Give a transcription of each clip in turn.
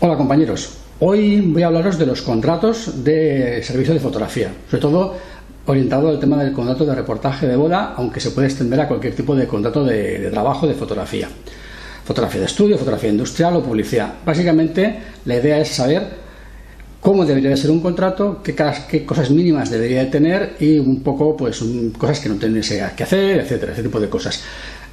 Hola compañeros, hoy voy a hablaros de los contratos de servicio de fotografía, sobre todo orientado al tema del contrato de reportaje de boda, aunque se puede extender a cualquier tipo de contrato de, trabajo de fotografía. Fotografía de estudio, fotografía industrial o publicidad. Básicamente la idea es saber cómo debería de ser un contrato, qué, qué, cosas mínimas debería de tener y un poco pues cosas que no tendrías que hacer, etcétera, ese tipo de cosas.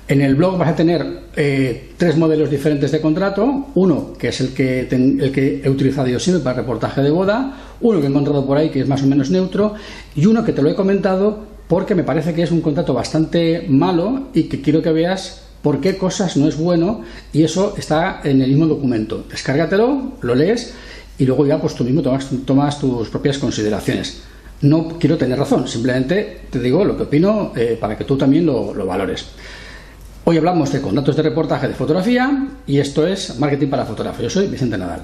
En el blog vas a tener eh, tres modelos diferentes de contrato. Uno, que es el que, el que he utilizado yo siempre para reportaje de boda. Uno que he encontrado por ahí, que es más o menos neutro. Y uno que te lo he comentado porque me parece que es un contrato bastante malo y que quiero que veas por qué cosas no es bueno. Y eso está en el mismo documento. Descárgatelo, lo lees y luego ya pues tú mismo tomas, tus propias consideraciones. No quiero tener razón, simplemente te digo lo que opino eh, para que tú también lo valores. Hoy hablamos de contratos de reportaje de fotografía y esto es Marketing para Fotógrafo. Yo soy Vicente Nadal.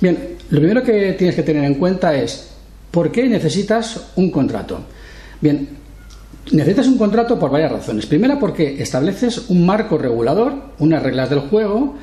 Bien, lo primero que tienes que tener en cuenta es ¿por qué necesitas un contrato? Bien, necesitas un contrato por varias razones. Primera, porque estableces un marco regulador, unas reglas del juego,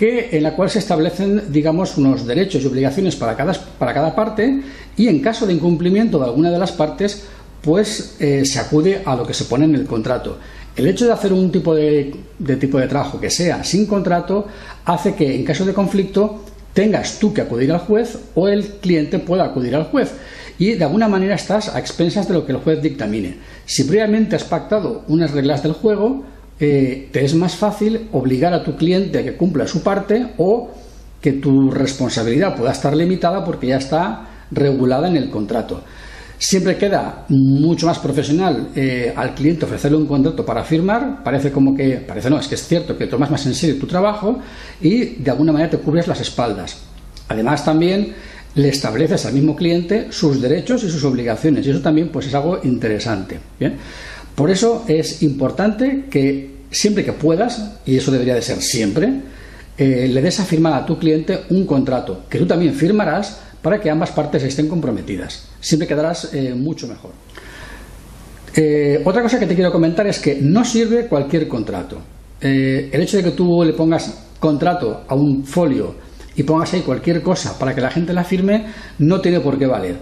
que, en la cual se establecen, digamos, unos derechos y obligaciones para cada, para cada parte y en caso de incumplimiento de alguna de las partes, pues eh, se acude a lo que se pone en el contrato. El hecho de hacer un tipo de, de tipo de trabajo que sea sin contrato hace que en caso de conflicto tengas tú que acudir al juez o el cliente pueda acudir al juez y de alguna manera estás a expensas de lo que el juez dictamine. Si previamente has pactado unas reglas del juego, te es más fácil obligar a tu cliente a que cumpla su parte o que tu responsabilidad pueda estar limitada porque ya está regulada en el contrato. Siempre queda mucho más profesional eh, al cliente ofrecerle un contrato para firmar, parece como que, parece no, es que es cierto que tomas más en serio tu trabajo y de alguna manera te cubres las espaldas. Además también le estableces al mismo cliente sus derechos y sus obligaciones y eso también pues es algo interesante. ¿bien? Por eso es importante que siempre que puedas, y eso debería de ser siempre, eh, le des a firmar a tu cliente un contrato que tú también firmarás para que ambas partes estén comprometidas. Siempre quedarás eh, mucho mejor. Eh, otra cosa que te quiero comentar es que no sirve cualquier contrato. el hecho de que tú le pongas contrato a un folio y pongas ahí cualquier cosa para que la gente la firme no tiene por qué valer.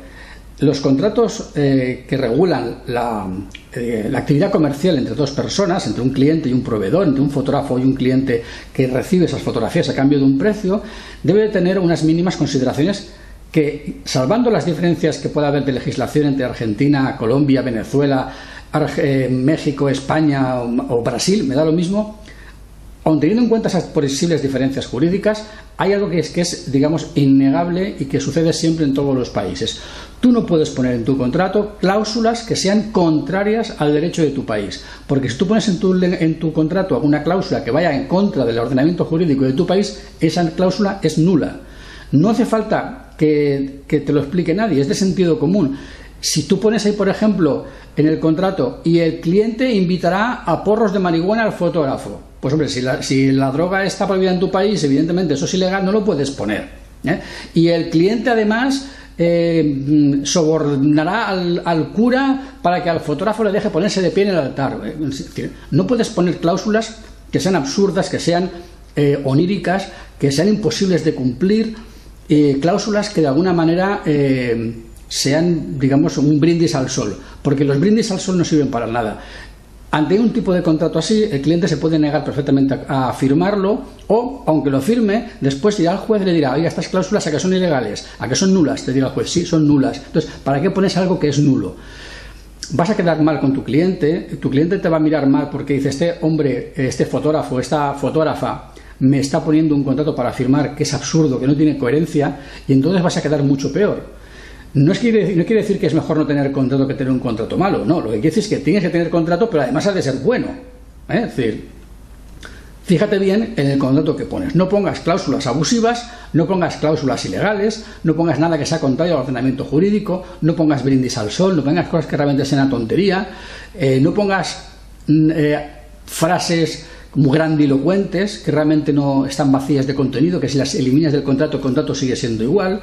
Los contratos eh, que regulan eh, la, actividad comercial entre dos personas, entre un cliente y un proveedor, entre un fotógrafo y un cliente que recibe esas fotografías a cambio de un precio, debe tener unas mínimas consideraciones que, salvando las diferencias que pueda haber de legislación entre Argentina, Colombia, Venezuela, eh, México, España o Brasil, me da lo mismo, aun teniendo en cuenta esas posibles diferencias jurídicas, hay algo que es, que es, digamos, innegable y que sucede siempre en todos los países. Tú no puedes poner en tu contrato cláusulas que sean contrarias al derecho de tu país, porque si tú pones en tu, en tu contrato alguna cláusula que vaya en contra del ordenamiento jurídico de tu país, esa cláusula es nula. No hace falta que, que te lo explique nadie, es de sentido común. Si tú pones ahí, por ejemplo, en el contrato y el cliente invitará a porros de marihuana al fotógrafo, pues hombre, si la, droga está prohibida en tu país, evidentemente eso es ilegal, no lo puedes poner. ¿eh? Y el cliente además eh, sobornará al, cura para que al fotógrafo le deje ponerse de pie en el altar. Eh, no puedes poner cláusulas que sean absurdas, que sean oníricas, que sean imposibles de cumplir, cláusulas que de alguna manera sean, digamos, un brindis al sol, porque los brindis al sol no sirven para nada. Ante un tipo de contrato así, el cliente se puede negar perfectamente a, firmarlo o, aunque lo firme, después irá al juez y le dirá, oiga, estas cláusulas a que son ilegales, a que son nulas, te dirá el juez, sí, son nulas. Entonces, ¿para qué pones algo que es nulo? Vas a quedar mal con tu cliente, tu cliente te va a mirar mal porque dice, este hombre, este fotógrafo, esta fotógrafa, me está poniendo un contrato para firmar que es absurdo, que no tiene coherencia, y entonces vas a quedar mucho peor. No, quiere, no quiere decir que es mejor no tener contrato que tener un contrato malo, no, lo que quiere decir es que tienes que tener contrato, pero además ha de ser bueno. ¿eh? Es decir, fíjate bien en el contrato que pones. No pongas cláusulas abusivas, no pongas cláusulas ilegales, no pongas nada que sea contrario al ordenamiento jurídico, no pongas brindis al sol, no pongas cosas que realmente sean una tontería, eh, no pongas mm, eh, frases muy grandilocuentes que realmente no están vacías de contenido, que si las eliminas del contrato, el contrato sigue siendo igual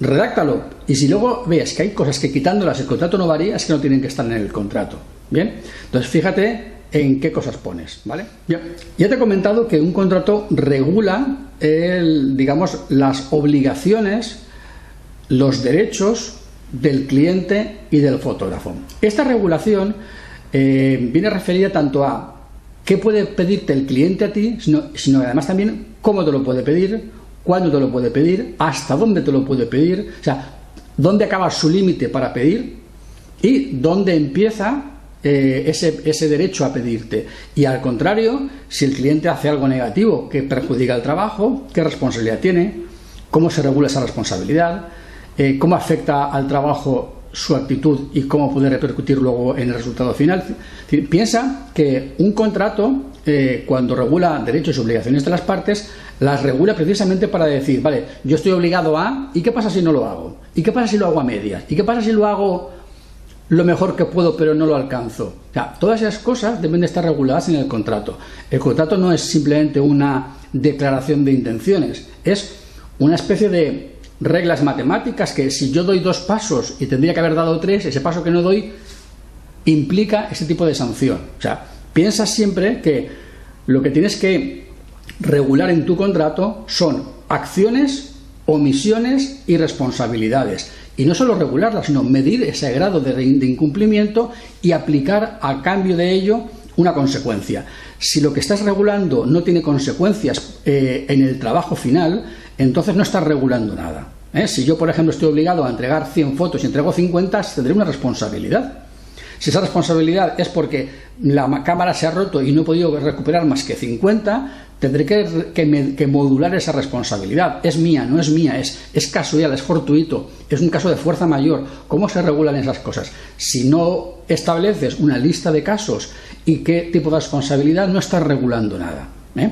redáctalo. Y si luego ves que hay cosas que quitándolas el contrato no varía, es que no tienen que estar en el contrato. Bien, entonces fíjate en qué cosas pones, ¿vale? Ya, te he comentado que un contrato regula, digamos, las obligaciones, los derechos del cliente y del fotógrafo. Esta regulación eh, viene referida tanto a qué puede pedirte el cliente a ti, sino, sino además también cómo te lo puede pedir, cuándo te lo puede pedir, hasta dónde te lo puede pedir, o sea, dónde acaba su límite para pedir y dónde empieza eh, ese, ese, derecho a pedirte. Y al contrario, si el cliente hace algo negativo que perjudica el trabajo, ¿qué responsabilidad tiene? ¿Cómo se regula esa responsabilidad? Eh, ¿Cómo afecta al trabajo su actitud y cómo puede repercutir luego en el resultado final. Piensa que un contrato, eh, cuando regula derechos y obligaciones de las partes, las regula precisamente para decir, vale, yo estoy obligado a, ¿y qué pasa si no lo hago? ¿Y qué pasa si lo hago a medias? ¿Y qué pasa si lo hago lo mejor que puedo pero no lo alcanzo? O sea, todas esas cosas deben de estar reguladas en el contrato. El contrato no es simplemente una declaración de intenciones, es una especie de reglas matemáticas que si yo doy dos pasos y tendría que haber dado tres, ese paso que no doy implica ese tipo de sanción. O sea, piensa siempre que lo que tienes que regular en tu contrato son acciones, omisiones y responsabilidades. Y no solo regularlas, sino medir ese grado de, incumplimiento y aplicar a cambio de ello una consecuencia. Si lo que estás regulando no tiene consecuencias eh, en el trabajo final, entonces no estás regulando nada. ¿eh? Si yo, por ejemplo, estoy obligado a entregar 100 fotos y entrego 50, tendré una responsabilidad. Si esa responsabilidad es porque la cámara se ha roto y no he podido recuperar más que 50, tendré que, modular esa responsabilidad. Es mía, no es mía, es, es casual, es fortuito, es un caso de fuerza mayor. ¿Cómo se regulan esas cosas? Si no estableces una lista de casos y qué tipo de responsabilidad, no estás regulando nada. ¿eh?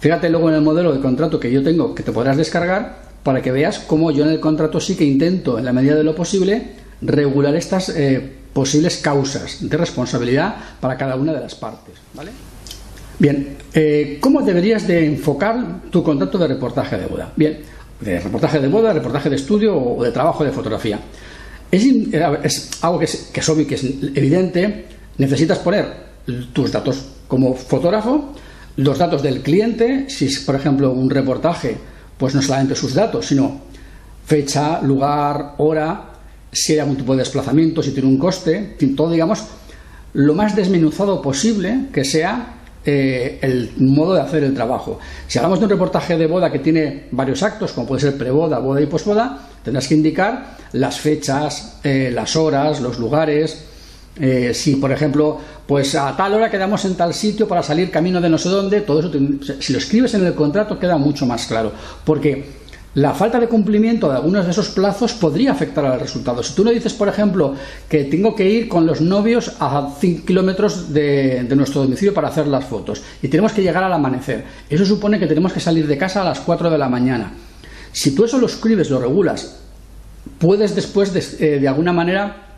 Fíjate luego en el modelo de contrato que yo tengo, que te podrás descargar, para que veas cómo yo en el contrato sí que intento, en la medida de lo posible, regular estas eh, posibles causas de responsabilidad para cada una de las partes. ¿vale? Bien, eh, ¿cómo deberías de enfocar tu contrato de reportaje de boda? Bien, de reportaje de boda, reportaje de estudio o de trabajo de fotografía. Es, es algo que es, que es obvio, que es evidente. Necesitas poner tus datos como fotógrafo, los datos del cliente, si es por ejemplo un reportaje, pues no solamente sus datos, sino fecha, lugar, hora, si hay algún tipo de desplazamiento, si tiene un coste, todo digamos lo más desmenuzado posible que sea eh, el modo de hacer el trabajo. Si hablamos de un reportaje de boda que tiene varios actos, como puede ser preboda, boda y posboda, tendrás que indicar las fechas, eh, las horas, los lugares, eh, si, por ejemplo, pues a tal hora quedamos en tal sitio para salir camino de no sé dónde, todo eso, si lo escribes en el contrato queda mucho más claro, porque la falta de cumplimiento de algunos de esos plazos podría afectar al resultado. Si tú no dices, por ejemplo, que tengo que ir con los novios a 5 kilómetros de, nuestro domicilio para hacer las fotos y tenemos que llegar al amanecer, eso supone que tenemos que salir de casa a las 4 de la mañana. Si tú eso lo escribes, lo regulas, puedes después de, eh, de alguna manera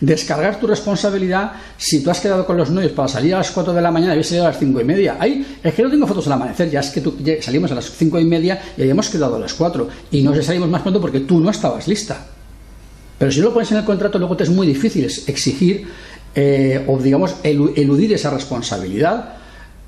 descargar tu responsabilidad si tú has quedado con los novios para salir a las 4 de la mañana y habéis salido a las 5 y media. Ahí es que no tengo fotos al amanecer, ya es que tú, salimos a las 5 y media y habíamos quedado a las 4 y no salimos más pronto porque tú no estabas lista. Pero si lo pones en el contrato, luego te es muy difícil exigir eh, o, digamos, eludir esa responsabilidad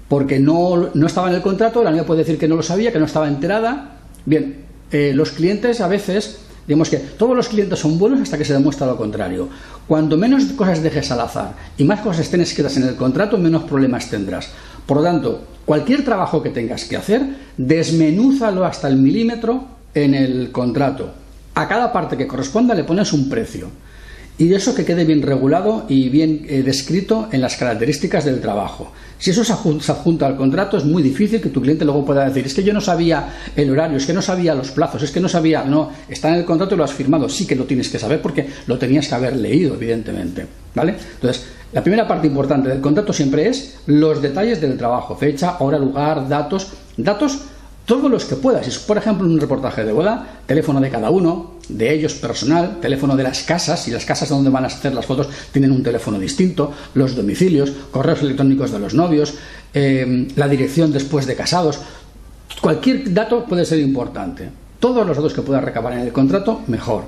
porque no, no, estaba en el contrato, la novia puede decir que no lo sabía, que no estaba enterada. Bien, eh, los clientes a veces Digamos que todos los clientes son buenos hasta que se demuestra lo contrario. Cuanto menos cosas dejes al azar y más cosas estén escritas en el contrato, menos problemas tendrás. Por lo tanto, cualquier trabajo que tengas que hacer, desmenúzalo hasta el milímetro en el contrato. A cada parte que corresponda le pones un precio y eso que quede bien regulado y bien eh, descrito en las características del trabajo. Si eso se adjunta al contrato, es muy difícil que tu cliente luego pueda decir, es que yo no sabía el horario, es que no sabía los plazos, es que no sabía, no, está en el contrato y lo has firmado, sí que lo tienes que saber porque lo tenías que haber leído, evidentemente. ¿Vale? Entonces, la primera parte importante del contrato siempre es los detalles del trabajo, fecha, hora, lugar, datos, datos todos los que puedas. Si por ejemplo, un reportaje de boda, teléfono de cada uno, de ellos personal, teléfono de las casas, y las casas donde van a hacer las fotos tienen un teléfono distinto, los domicilios, correos electrónicos de los novios, eh, la dirección después de casados. Cualquier dato puede ser importante. todos los datos que puedas recabar en el contrato, mejor.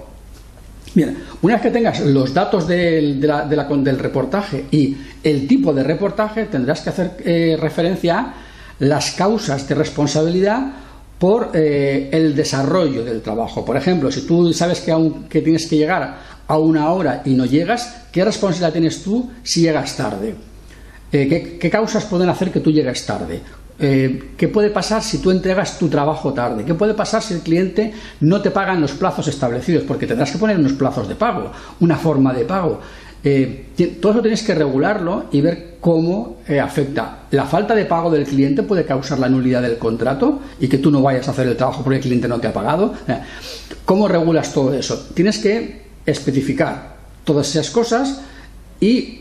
Bien, una vez que tengas los datos del, del reportaje y el tipo de reportaje, tendrás que hacer eh, referencia a las causas de responsabilidad por eh, el desarrollo del trabajo. Por ejemplo, si tú sabes que, que tienes que llegar a una hora y no llegas, ¿qué responsabilidad tienes tú si llegas tarde? Eh, ¿qué, causas pueden hacer que tú llegues tarde? Eh, ¿Qué puede pasar si tú entregas tu trabajo tarde? ¿Qué puede pasar si el cliente no te paga en los plazos establecidos? Porque tendrás que poner unos plazos de pago, una forma de pago. Todo eso tienes que regularlo y ver cómo afecta. La falta de pago del cliente puede causar la nulidad del contrato y que tú no vayas a hacer el trabajo porque el cliente no te ha pagado. ¿Cómo regulas todo eso? Tienes que especificar todas esas cosas y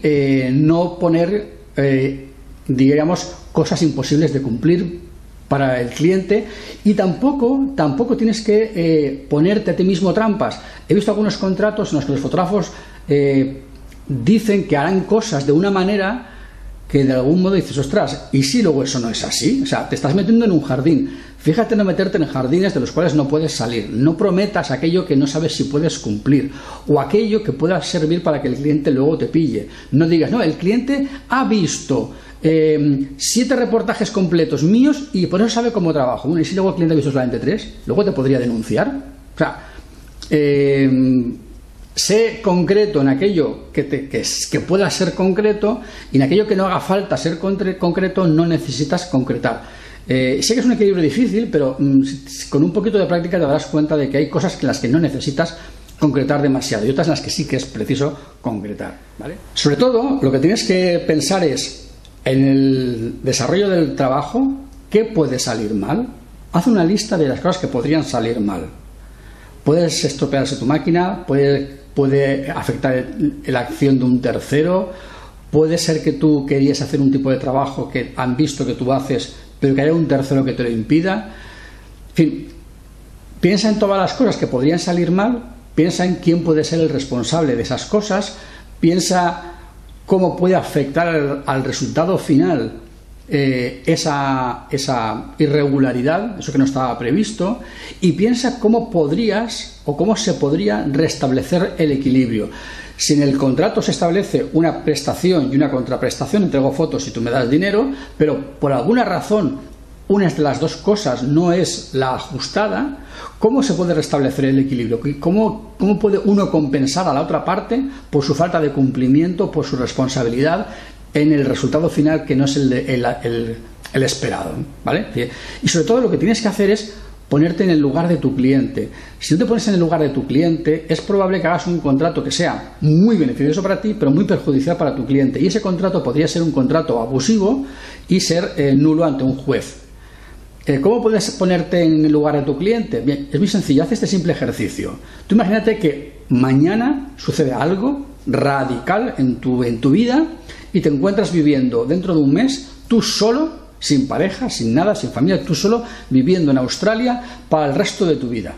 no poner eh, digamos, cosas imposibles de cumplir para el cliente y tampoco, tampoco tienes que eh, ponerte a ti mismo trampas. He visto algunos contratos en los que los fotógrafos eh, dicen que harán cosas de una manera que de algún modo dices, ostras, ¿y si luego eso no es así? O sea, te estás metiendo en un jardín. Fíjate no meterte en jardines de los cuales no puedes salir. No prometas aquello que no sabes si puedes cumplir o aquello que pueda servir para que el cliente luego te pille. No digas, no, el cliente ha visto eh, siete reportajes completos míos y por eso sabe cómo trabajo. Y si luego el cliente ha visto solamente tres, luego te podría denunciar. O sea, eh, sé concreto en aquello que, que, pueda ser concreto y en aquello que no haga falta ser concreto no necesitas concretar. Eh, sé que es un equilibrio difícil, pero mm, con un poquito de práctica te darás cuenta de que hay cosas en las que no necesitas concretar demasiado y otras en las que sí que es preciso concretar. Sobre todo, lo que tienes que pensar es en el desarrollo del trabajo, ¿qué puede salir mal? Haz una lista de las cosas que podrían salir mal. Puedes estropearse tu máquina, puede, puede afectar la acción de un tercero, puede ser que tú querías hacer un tipo de trabajo que han visto que tú haces pero que haya un tercero que te lo impida. En fin, piensa en todas las cosas que podrían salir mal, piensa en quién puede ser el responsable de esas cosas, piensa cómo puede afectar al, resultado final eh, esa, esa, irregularidad, eso que no estaba previsto, y piensa cómo podrías o cómo se podría restablecer el equilibrio. Si en el contrato se establece una prestación y una contraprestación, entrego fotos y tú me das dinero, pero por alguna razón una de las dos cosas no es la ajustada, ¿cómo se puede restablecer el equilibrio? ¿Cómo, ¿Cómo, puede uno compensar a la otra parte por su falta de cumplimiento, por su responsabilidad en el resultado final que no es el, el, el esperado? ¿vale? Y sobre todo lo que tienes que hacer es ponerte en el lugar de tu cliente. Si no te pones en el lugar de tu cliente, es probable que hagas un contrato que sea muy beneficioso para ti, pero muy perjudicial para tu cliente. Y ese contrato podría ser un contrato abusivo y ser eh, nulo ante un juez. Eh, ¿Cómo puedes ponerte en el lugar de tu cliente? Bien, es muy sencillo, haz este simple ejercicio. Tú imagínate que mañana sucede algo radical en tu, en tu vida y te encuentras viviendo dentro de un mes tú solo sin pareja, sin nada, sin familia, tú solo viviendo en Australia para el resto de tu vida.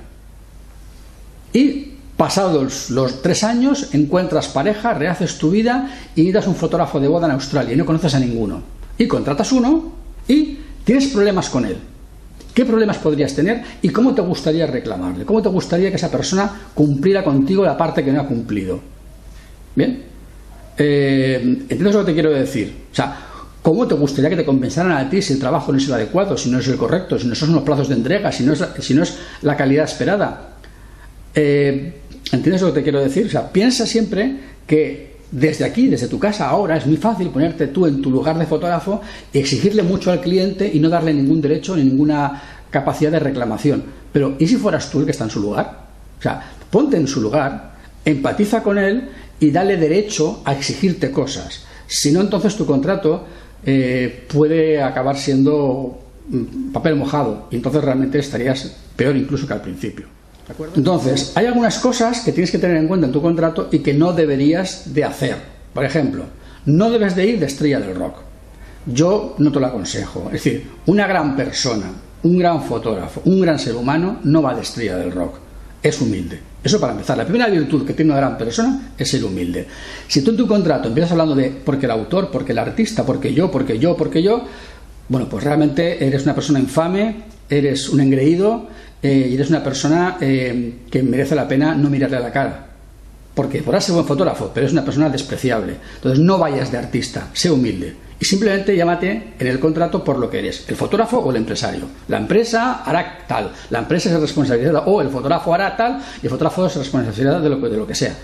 Y pasados los tres años encuentras pareja, rehaces tu vida y das un fotógrafo de boda en Australia y no conoces a ninguno. Y contratas uno y tienes problemas con él. ¿Qué problemas podrías tener y cómo te gustaría reclamarle? ¿Cómo te gustaría que esa persona cumpliera contigo la parte que no ha cumplido? ¿Bien? Eh, ¿Entiendes lo que te quiero decir? O sea, ¿Cómo te gustaría que te compensaran a ti si el trabajo no es el adecuado, si no es el correcto, si no son los plazos de entrega, si no es, si no es la calidad esperada? Eh, ¿Entiendes lo que te quiero decir? O sea, piensa siempre que desde aquí, desde tu casa, ahora es muy fácil ponerte tú en tu lugar de fotógrafo y exigirle mucho al cliente y no darle ningún derecho ni ninguna capacidad de reclamación. Pero ¿y si fueras tú el que está en su lugar? O sea, ponte en su lugar, empatiza con él y dale derecho a exigirte cosas. Si no, entonces tu contrato eh, puede acabar siendo mm, papel mojado y entonces realmente estarías peor incluso que al principio. Entonces, hay algunas cosas que tienes que tener en cuenta en tu contrato y que no deberías de hacer. Por ejemplo, no debes de ir de estrella del rock. Yo no te lo aconsejo. Es decir, una gran persona, un gran fotógrafo, un gran ser humano no va de estrella del rock. Es humilde. Eso para empezar. La primera virtud que tiene una gran persona es ser humilde. Si tú en tu contrato empiezas hablando de porque el autor, porque el artista, porque yo, porque yo, porque yo, bueno, pues realmente eres una persona infame, eres un engreído, eh, y eres una persona eh, que merece la pena no mirarle a la cara. Porque podrás ser buen fotógrafo, pero es una persona despreciable. Entonces no vayas de artista, sé humilde. Y simplemente llámate en el contrato por lo que eres, el fotógrafo o el empresario. La empresa hará tal, la empresa es responsabilidad, o el fotógrafo hará tal, y el fotógrafo es responsabilidad de lo que, de lo que sea.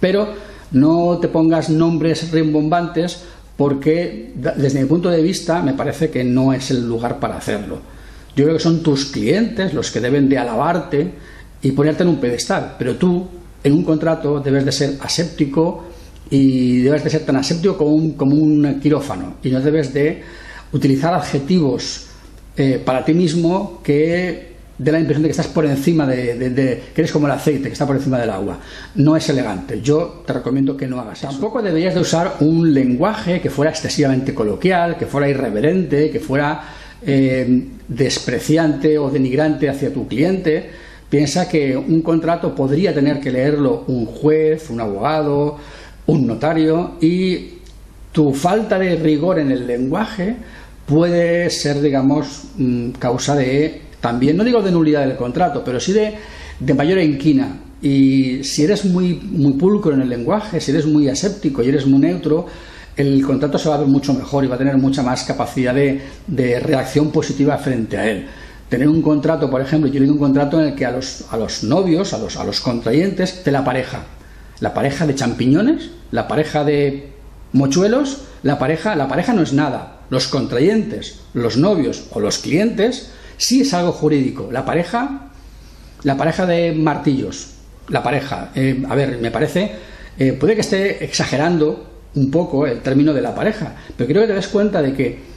Pero no te pongas nombres rimbombantes porque desde mi punto de vista me parece que no es el lugar para hacerlo. Yo creo que son tus clientes los que deben de alabarte y ponerte en un pedestal, pero tú en un contrato debes de ser aséptico y debes de ser tan aséptico como un, como un quirófano y no debes de utilizar adjetivos eh, para ti mismo que de la impresión de que estás por encima de, que eres como el aceite que está por encima del agua. No es elegante. Yo te recomiendo que no hagas eso. Tampoco deberías de usar un lenguaje que fuera excesivamente coloquial, que fuera irreverente, que fuera eh, despreciante o denigrante hacia tu cliente. Piensa que un contrato podría tener que leerlo un juez, un abogado, un notario y tu falta de rigor en el lenguaje puede ser, digamos, mm, causa de también, no digo de nulidad del contrato, pero sí de, de mayor inquina. Y si eres muy, muy pulcro en el lenguaje, si eres muy aséptico y eres muy neutro, el contrato se va a ver mucho mejor y va a tener mucha más capacidad de, de reacción positiva frente a él. Tener un contrato, por ejemplo, yo digo un contrato en el que a los, a los novios, a los, a los contrayentes, de la pareja, la pareja de champiñones, la pareja de mochuelos, la pareja, la pareja no es nada. Los contrayentes, los novios o los clientes sí es algo jurídico. La pareja, la pareja de martillos, la pareja, eh, a ver, me parece, eh, puede que esté exagerando un poco el término de la pareja, pero creo que te das cuenta de que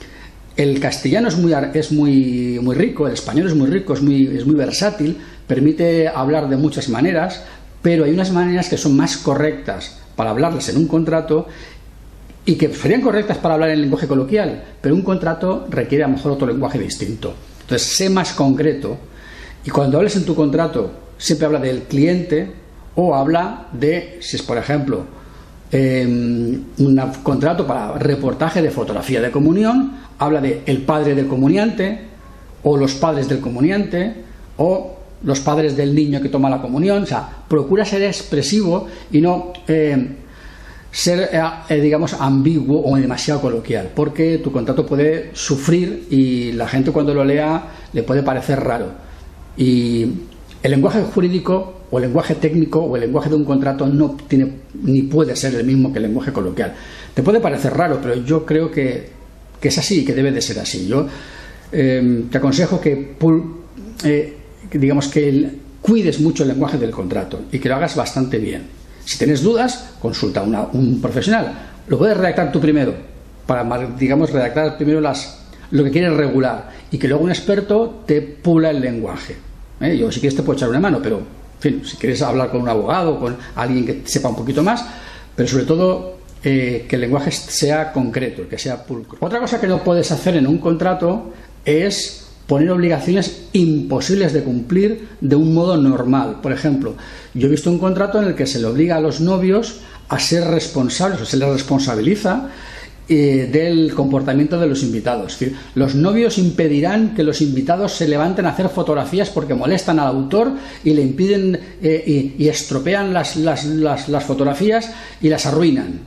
el castellano es muy, es muy, muy rico, el español es muy rico, es muy, es muy versátil, permite hablar de muchas maneras, pero hay unas maneras que son más correctas para hablarlas en un contrato y que serían correctas para hablar en lenguaje coloquial, pero un contrato requiere a lo mejor otro lenguaje distinto. Entonces, sé más concreto y cuando hables en tu contrato, siempre habla del cliente o habla de, si es por ejemplo em, un contrato para reportaje de fotografía de comunión, habla de el padre del comuniante o los padres del comuniante o los padres del niño que toma la comunión. O sea, procura ser expresivo y no em, ser, eh, eh, digamos, ambiguo o demasiado coloquial, porque tu contrato puede sufrir y la gente cuando lo lea le puede parecer raro. Y el lenguaje jurídico o el lenguaje técnico o el lenguaje de un contrato no tiene ni puede ser el mismo que el lenguaje coloquial. Te puede parecer raro, pero yo creo que, es así y que debe de ser así. Yo em, te aconsejo que, eh, digamos que cuides mucho el lenguaje del contrato y que lo hagas bastante bien. Si tienes dudas, consulta a un profesional. Lo puedes redactar tú primero, para, digamos, redactar primero las, lo que quieres regular y que luego un experto te pula el lenguaje. ¿Eh? Yo si quieres te puedo echar una mano, pero, en fin, si quieres hablar con un abogado, con alguien que sepa un poquito más, pero sobre todo eh, que el lenguaje sea concreto, que sea pulcro. Otra cosa que no puedes hacer en un contrato es poner obligaciones imposibles de cumplir de un modo normal. Por ejemplo, yo he visto un contrato en el que se le obliga a los novios a ser responsables, o se les responsabiliza eh, del comportamiento de los invitados. Es decir, los novios impedirán que los invitados se levanten a hacer fotografías porque molestan al autor y le impiden eh, y, estropean las, las fotografías y las arruinan.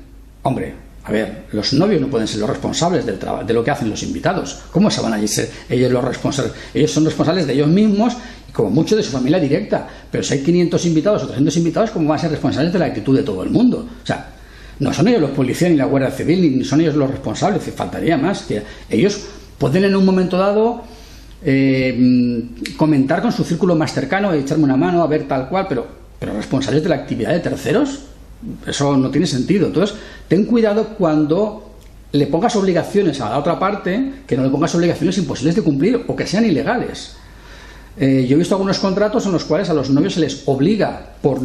Hombre, a ver, los novios no pueden ser los responsables del de lo que hacen los invitados. ¿Cómo se van a ser ellos los responsables? Ellos son responsables de ellos mismos y como mucho de su familia directa. Pero si hay 500 invitados o 300 invitados, ¿cómo van a ser responsables de la actitud de todo el mundo? O sea, no son ellos los policías ni la Guardia Civil, ni son ellos los responsables, faltaría más. Que ellos pueden en un momento dado eh, comentar con su círculo más cercano, echarme una mano, a ver tal cual, pero, pero responsables de la actividad de terceros, eso no tiene sentido. Entonces, ten cuidado cuando le pongas obligaciones a la otra parte, que no le pongas obligaciones imposibles de cumplir o que sean ilegales. Eh, yo he visto algunos contratos en los cuales a los novios se les obliga por,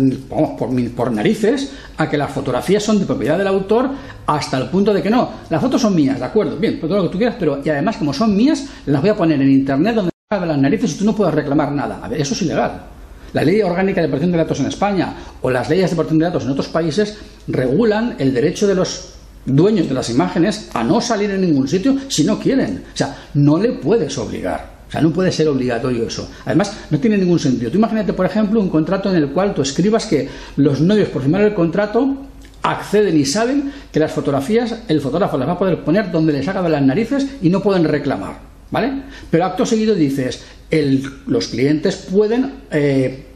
por, narices a que las fotografías son de propiedad del autor hasta el punto de que no, las fotos son mías, de acuerdo, bien, todo lo que tú quieras, pero y además como son mías, las voy a poner en internet donde de las narices y tú no puedes reclamar nada. A ver, eso es ilegal. La ley orgánica de protección de datos en España o las leyes de protección de datos en otros países regulan el derecho de los dueños de las imágenes a no salir en ningún sitio si no quieren. O sea, no le puedes obligar. O sea, no puede ser obligatorio eso. Además, no tiene ningún sentido. Tú imagínate, por ejemplo, un contrato en el cual tú escribas que los novios por firmar el contrato acceden y saben que las fotografías el fotógrafo las va a poder poner donde les haga de las narices y no pueden reclamar. ¿Vale? Pero acto seguido dices, los clientes pueden eh,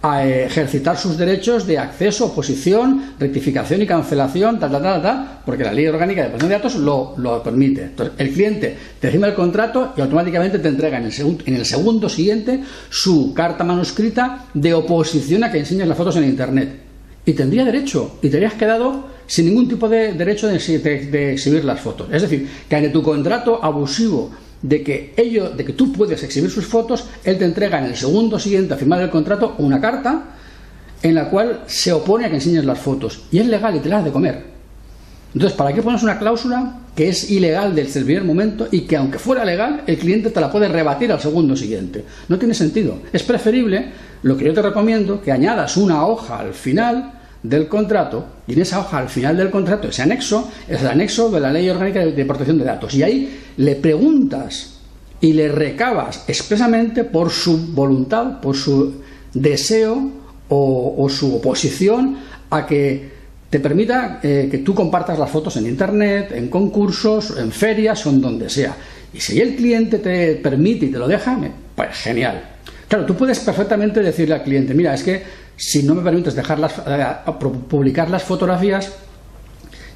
a ejercitar sus derechos de acceso, oposición, rectificación y cancelación, ta, ta, ta, ta, porque la ley orgánica de protección de datos lo, lo permite. Entonces, el cliente te firma el contrato y automáticamente te entrega en el, segundo, en el segundo siguiente su carta manuscrita de oposición a que enseñes las fotos en Internet. Y tendría derecho, y te habrías quedado sin ningún tipo de derecho de, de exhibir las fotos. Es decir, que en tu contrato abusivo de que ello, de que tú puedes exhibir sus fotos, él te entrega en el segundo siguiente a firmar el contrato una carta en la cual se opone a que enseñes las fotos. Y es legal y te las de comer. Entonces, ¿para qué pones una cláusula que es ilegal desde el momento y que aunque fuera legal, el cliente te la puede rebatir al segundo siguiente? No tiene sentido. Es preferible, lo que yo te recomiendo, que añadas una hoja al final del contrato y en esa hoja al final del contrato, ese anexo, es el anexo de la Ley Orgánica de Protección de Datos. Y ahí le preguntas y le recabas expresamente por su voluntad, por su deseo o, su oposición a que te permita eh, que tú compartas las fotos en Internet, en concursos, en ferias o en donde sea. Y si el cliente te permite y te lo deja, pues genial. Claro, tú puedes perfectamente decirle al cliente, mira, es que si no me permites dejar eh, publicar las fotografías,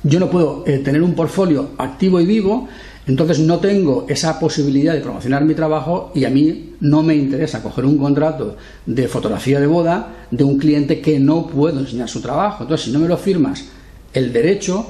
yo no puedo eh, tener un portfolio activo y vivo, entonces no tengo esa posibilidad de promocionar mi trabajo y a mí no me interesa coger un contrato de fotografía de boda de un cliente que no puedo enseñar su trabajo. Entonces, si no me lo firmas el derecho,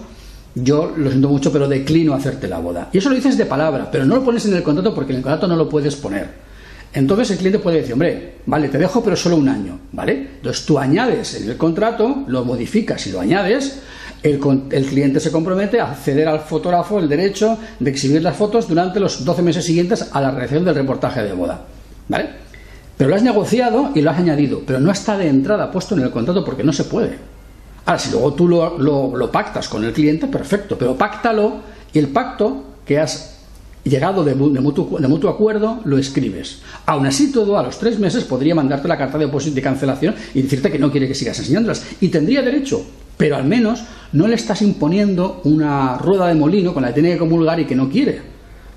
yo lo siento mucho, pero declino hacerte la boda. Y eso lo dices de palabra, pero no lo pones en el contrato porque en el contrato no lo puedes poner. Entonces el cliente puede decir, hombre, vale, te dejo, pero solo un año, ¿vale? Entonces tú añades en el contrato, lo modificas y lo añades, el, cliente se compromete a ceder al fotógrafo el derecho de exhibir las fotos durante los 12 meses siguientes a la realización del reportaje de boda, ¿vale? Pero lo has negociado y lo has añadido, pero no está de entrada puesto en el contrato porque no se puede. Ahora, si luego tú lo, lo, lo pactas con el cliente, perfecto, pero páctalo y el pacto que has llegado de, mutuo, acuerdo, lo escribes. Aún así, todo a los tres meses podría mandarte la carta de de cancelación y decirte que no quiere que sigas enseñándolas. Y tendría derecho, pero al menos no le estás imponiendo una rueda de molino con la que tiene que comulgar y que no quiere.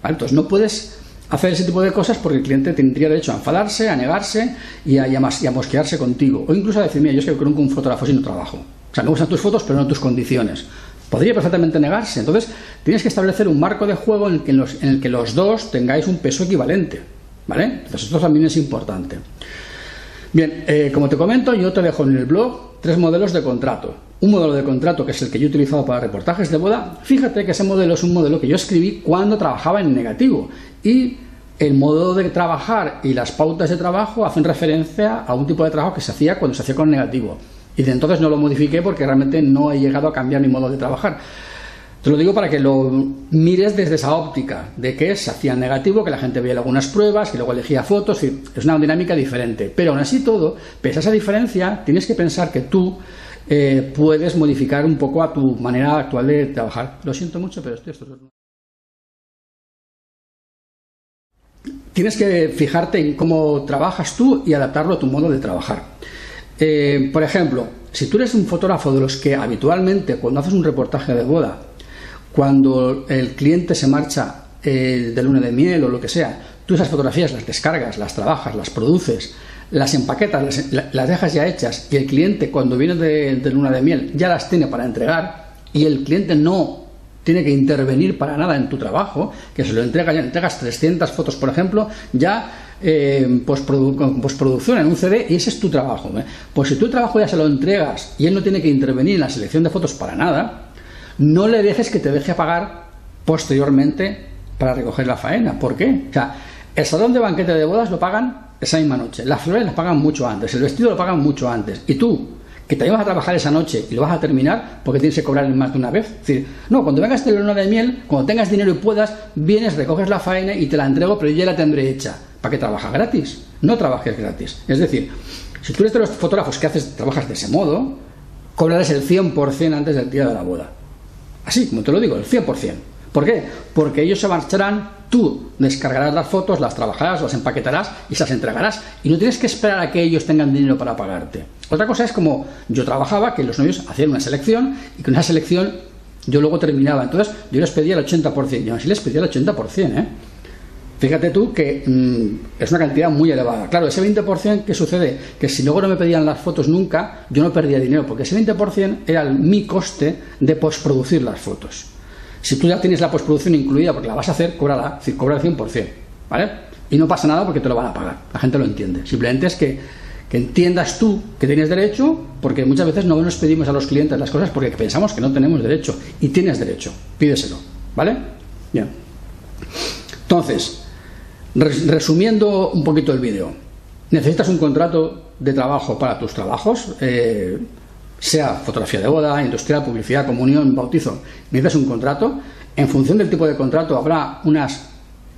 Entonces, no puedes hacer ese tipo de cosas porque el cliente tendría derecho a enfadarse, a negarse y a, y a, mosquearse contigo. O incluso a decir, mira, yo es que que un fotógrafo si no trabajo. O sea, me gustan tus fotos, pero no tus condiciones. Podría perfectamente negarse. Entonces, tienes que establecer un marco de juego en el que los, en el que los dos tengáis un peso equivalente. ¿Vale? Entonces, esto también es importante. Bien, eh, como te comento, yo te dejo en el blog tres modelos de contrato. Un modelo de contrato que es el que yo he utilizado para reportajes de boda. Fíjate que ese modelo es un modelo que yo escribí cuando trabajaba en negativo. Y el modo de trabajar y las pautas de trabajo hacen referencia a un tipo de trabajo que se hacía cuando se hacía con negativo. Y de entonces no lo modifiqué porque realmente no he llegado a cambiar mi modo de trabajar. Te lo digo para que lo mires desde esa óptica, de que se hacía negativo, que la gente veía algunas pruebas y luego elegía fotos, es una dinámica diferente. Pero aún así todo, pese a esa diferencia, tienes que pensar que tú eh, puedes modificar un poco a tu manera actual de trabajar. Lo siento mucho, pero estoy... Tienes que fijarte en cómo trabajas tú y adaptarlo a tu modo de trabajar. Eh, por ejemplo, si tú eres un fotógrafo de los que habitualmente cuando haces un reportaje de boda, cuando el cliente se marcha eh, de luna de miel o lo que sea, tú esas fotografías las descargas, las trabajas, las produces, las empaquetas, las, dejas ya hechas y el cliente cuando viene de, de luna de miel ya las tiene para entregar y el cliente no tiene que intervenir para nada en tu trabajo, que se lo entrega, ya entregas 300 fotos, por ejemplo, ya eh, postproducción en un CD y ese es tu trabajo. ¿eh? Pues si tu trabajo ya se lo entregas y él no tiene que intervenir en la selección de fotos para nada, no le dejes que te deje pagar posteriormente para recoger la faena. ¿Por qué? O sea, el salón de banquete de bodas lo pagan esa misma noche, las flores las pagan mucho antes, el vestido lo pagan mucho antes. Y tú, que te vas a trabajar esa noche y lo vas a terminar porque tienes que cobrar más de una vez. No, cuando vengas de luna de miel, cuando tengas dinero y puedas, vienes, recoges la faena y te la entrego, pero ya la tendré hecha. ¿Para qué trabajas gratis? No trabajes gratis. Es decir, si tú eres de los fotógrafos que haces, trabajas de ese modo, cobrarás el 100% antes del día de la boda. Así, como te lo digo, el 100%. ¿Por qué? Porque ellos se marcharán tú descargarás las fotos, las trabajarás, las empaquetarás y se las entregarás. Y no tienes que esperar a que ellos tengan dinero para pagarte. Otra cosa es como yo trabajaba, que los novios hacían una selección y con esa selección yo luego terminaba. Entonces yo les pedía el 80%. Y así les pedía el 80%, ¿eh? Fíjate tú que mm, es una cantidad muy elevada. Claro, ese 20%, ¿qué sucede? Que si luego no me pedían las fotos nunca, yo no perdía dinero, porque ese 20% era mi coste de postproducir las fotos. Si tú ya tienes la postproducción incluida, porque la vas a hacer, cóbrala, cobra el 100%, ¿vale? Y no pasa nada porque te lo van a pagar, la gente lo entiende. Simplemente es que, que entiendas tú que tienes derecho, porque muchas veces no nos pedimos a los clientes las cosas porque pensamos que no tenemos derecho. Y tienes derecho, pídeselo, ¿vale? Bien. Entonces, Resumiendo un poquito el vídeo, necesitas un contrato de trabajo para tus trabajos, eh, sea fotografía de boda, industrial, publicidad, comunión, bautizo, necesitas un contrato. En función del tipo de contrato habrá unas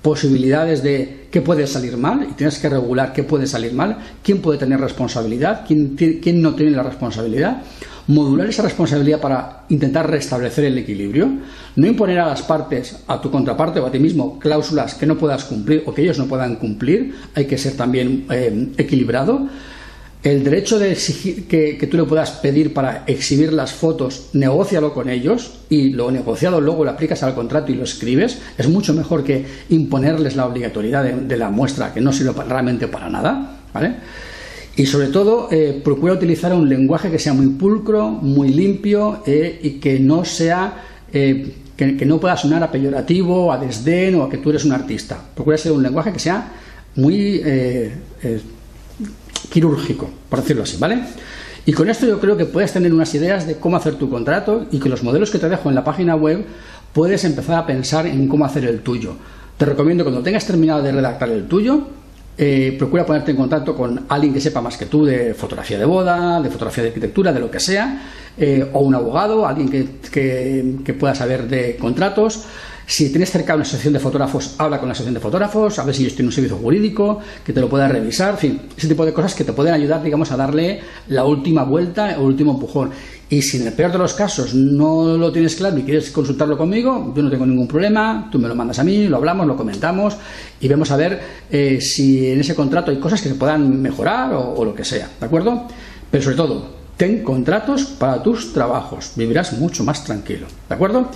posibilidades de qué puede salir mal y tienes que regular qué puede salir mal, quién puede tener responsabilidad, quién, quién no tiene la responsabilidad modular esa responsabilidad para intentar restablecer el equilibrio, no imponer a las partes, a tu contraparte o a ti mismo, cláusulas que no puedas cumplir o que ellos no puedan cumplir, hay que ser también eh, equilibrado. El derecho de exigir que, tú le puedas pedir para exhibir las fotos, negocialo con ellos y lo negociado luego lo aplicas al contrato y lo escribes. Es mucho mejor que imponerles la obligatoriedad de, de la muestra que no sirve realmente para nada. ¿vale? Y sobre todo, eh, procura utilizar un lenguaje que sea muy pulcro, muy limpio eh, y que no sea. Eh, que, no pueda sonar a peyorativo, a desdén o a que tú eres un artista. Procura ser un lenguaje que sea muy quirúrgico, por decirlo así, ¿vale? Y con esto yo creo que puedes tener unas ideas de cómo hacer tu contrato y que los modelos que te dejo en la página web puedes empezar a pensar en cómo hacer el tuyo. Te recomiendo cuando tengas terminado de redactar el tuyo, eh, procura ponerte en contacto con alguien que sepa más que tú de fotografía de boda, de fotografía de arquitectura, de lo que sea, eh, o un abogado, alguien que, que pueda saber de contratos. Si tienes cerca una asociación de fotógrafos, habla con la asociación de fotógrafos, a ver si ellos tienen un servicio jurídico que te lo pueda revisar, en fin, ese tipo de cosas que te pueden ayudar, digamos, a darle la última vuelta o el último empujón. Y si en el peor de los casos no lo tienes claro y quieres consultarlo conmigo, yo no tengo ningún problema, tú me lo mandas a mí, lo hablamos, lo comentamos y vemos a ver eh, si en ese contrato hay cosas que se puedan mejorar o, o lo que sea, ¿de acuerdo? Pero sobre todo, ten contratos para tus trabajos, vivirás mucho más tranquilo, ¿de acuerdo?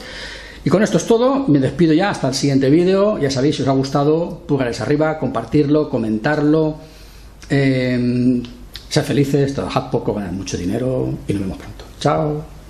Y con esto es todo, me despido ya hasta el siguiente vídeo. Ya sabéis, si os ha gustado, pulgares arriba, compartirlo, comentarlo. Eh, felices, trabajad poco, ganad mucho dinero y nos vemos pronto. Chao.